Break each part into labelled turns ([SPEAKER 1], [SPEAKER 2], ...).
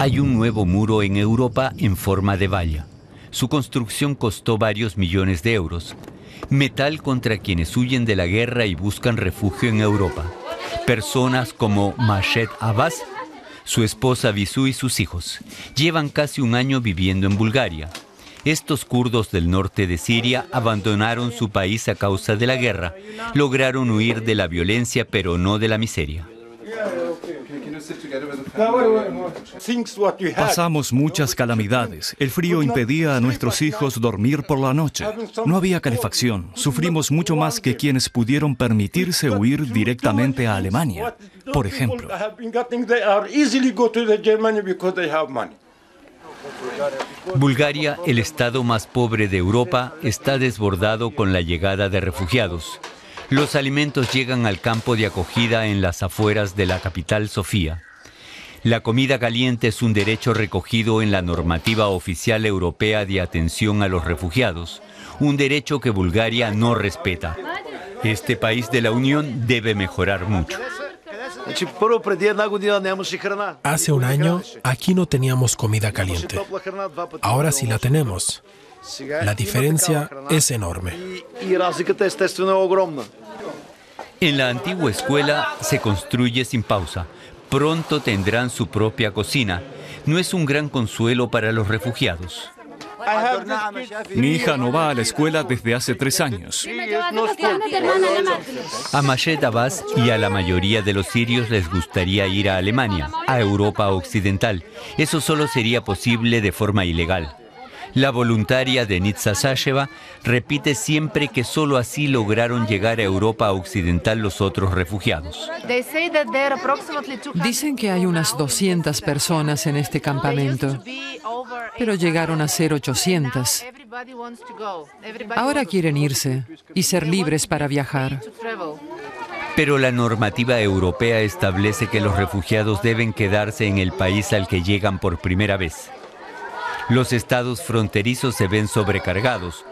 [SPEAKER 1] Hay un nuevo muro en Europa en forma de valla. Su construcción costó varios millones de euros. Metal contra quienes huyen de la guerra y buscan refugio en Europa. Personas como Mashed Abbas, su esposa Visu y sus hijos. Llevan casi un año viviendo en Bulgaria. Estos kurdos del norte de Siria abandonaron su país a causa de la guerra. Lograron huir de la violencia pero no de la miseria.
[SPEAKER 2] Pasamos muchas calamidades. El frío impedía a nuestros hijos dormir por la noche. No había calefacción. Sufrimos mucho más que quienes pudieron permitirse huir directamente a Alemania, por ejemplo.
[SPEAKER 1] Bulgaria, el estado más pobre de Europa, está desbordado con la llegada de refugiados. Los alimentos llegan al campo de acogida en las afueras de la capital Sofía. La comida caliente es un derecho recogido en la normativa oficial europea de atención a los refugiados, un derecho que Bulgaria no respeta. Este país de la Unión debe mejorar mucho.
[SPEAKER 3] Hace un año aquí no teníamos comida caliente. Ahora sí la tenemos. La diferencia es enorme.
[SPEAKER 1] En la antigua escuela se construye sin pausa. Pronto tendrán su propia cocina. No es un gran consuelo para los refugiados.
[SPEAKER 2] Mi hija no va a la escuela desde hace tres años.
[SPEAKER 1] A Mashed Abbas y a la mayoría de los sirios les gustaría ir a Alemania, a Europa Occidental. Eso solo sería posible de forma ilegal. La voluntaria de Nitsa Sasheva repite siempre que solo así lograron llegar a Europa Occidental los otros refugiados.
[SPEAKER 4] Dicen que hay unas 200 personas en este campamento, pero llegaron a ser 800. Ahora quieren irse y ser libres para viajar.
[SPEAKER 1] Pero la normativa europea establece que los refugiados deben quedarse en el país al que llegan por primera vez. Los estados fronterizos se ven sobrecargados.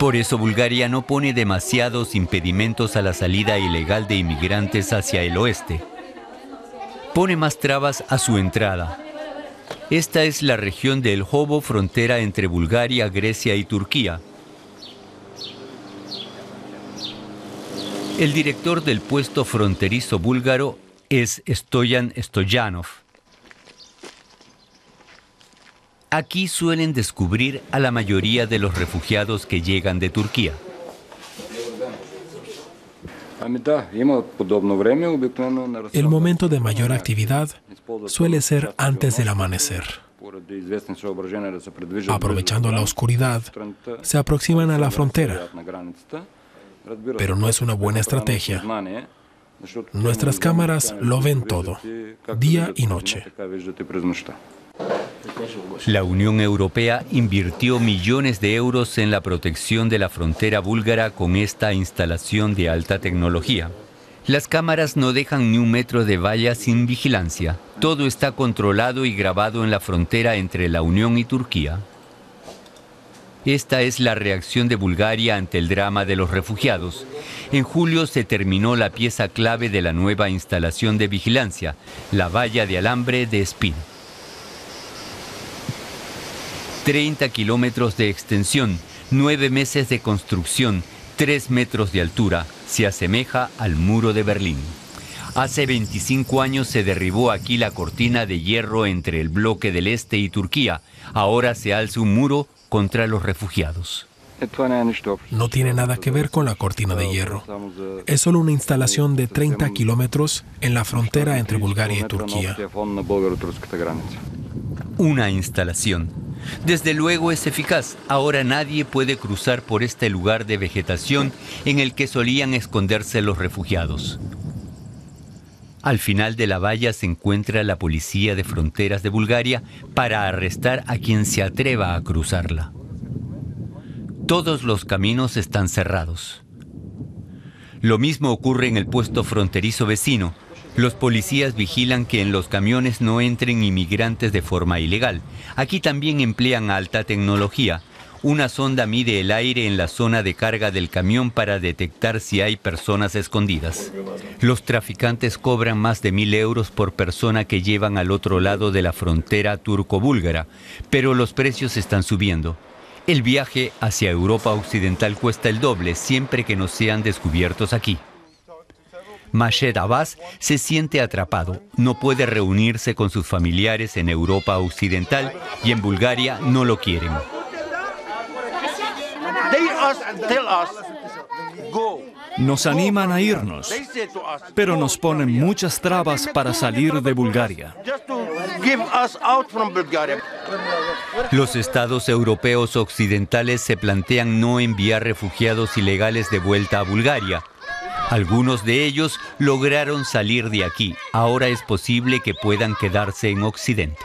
[SPEAKER 1] Por eso Bulgaria no pone demasiados impedimentos a la salida ilegal de inmigrantes hacia el oeste. Pone más trabas a su entrada. Esta es la región del Jobo, frontera entre Bulgaria, Grecia y Turquía. El director del puesto fronterizo búlgaro es Stoyan Stoyanov. Aquí suelen descubrir a la mayoría de los refugiados que llegan de Turquía.
[SPEAKER 3] El momento de mayor actividad suele ser antes del amanecer. Aprovechando la oscuridad, se aproximan a la frontera, pero no es una buena estrategia. Nuestras cámaras lo ven todo, día y noche.
[SPEAKER 1] La Unión Europea invirtió millones de euros en la protección de la frontera búlgara con esta instalación de alta tecnología. Las cámaras no dejan ni un metro de valla sin vigilancia. Todo está controlado y grabado en la frontera entre la Unión y Turquía. Esta es la reacción de Bulgaria ante el drama de los refugiados. En julio se terminó la pieza clave de la nueva instalación de vigilancia, la valla de alambre de Spin. 30 kilómetros de extensión, 9 meses de construcción, 3 metros de altura, se asemeja al muro de Berlín. Hace 25 años se derribó aquí la cortina de hierro entre el bloque del este y Turquía. Ahora se alza un muro contra los refugiados.
[SPEAKER 3] No tiene nada que ver con la cortina de hierro. Es solo una instalación de 30 kilómetros en la frontera entre Bulgaria y Turquía.
[SPEAKER 1] Una instalación desde luego es eficaz. Ahora nadie puede cruzar por este lugar de vegetación en el que solían esconderse los refugiados. Al final de la valla se encuentra la policía de fronteras de Bulgaria para arrestar a quien se atreva a cruzarla. Todos los caminos están cerrados. Lo mismo ocurre en el puesto fronterizo vecino, los policías vigilan que en los camiones no entren inmigrantes de forma ilegal. Aquí también emplean alta tecnología, Una sonda mide el aire en la zona de carga del camión para detectar si hay personas escondidas. Los traficantes cobran más de mil euros por persona que llevan al otro lado de la frontera turco-búlgara, pero los precios están subiendo. El viaje hacia Europa Occidental cuesta el doble siempre que no sean descubiertos aquí. Mashed Abbas se siente atrapado, no puede reunirse con sus familiares en Europa Occidental y en Bulgaria no lo quieren.
[SPEAKER 2] Nos animan a irnos, pero nos ponen muchas trabas para salir de Bulgaria.
[SPEAKER 1] Los estados europeos occidentales se plantean no enviar refugiados ilegales de vuelta a Bulgaria. Algunos de ellos lograron salir de aquí. Ahora es posible que puedan quedarse en Occidente.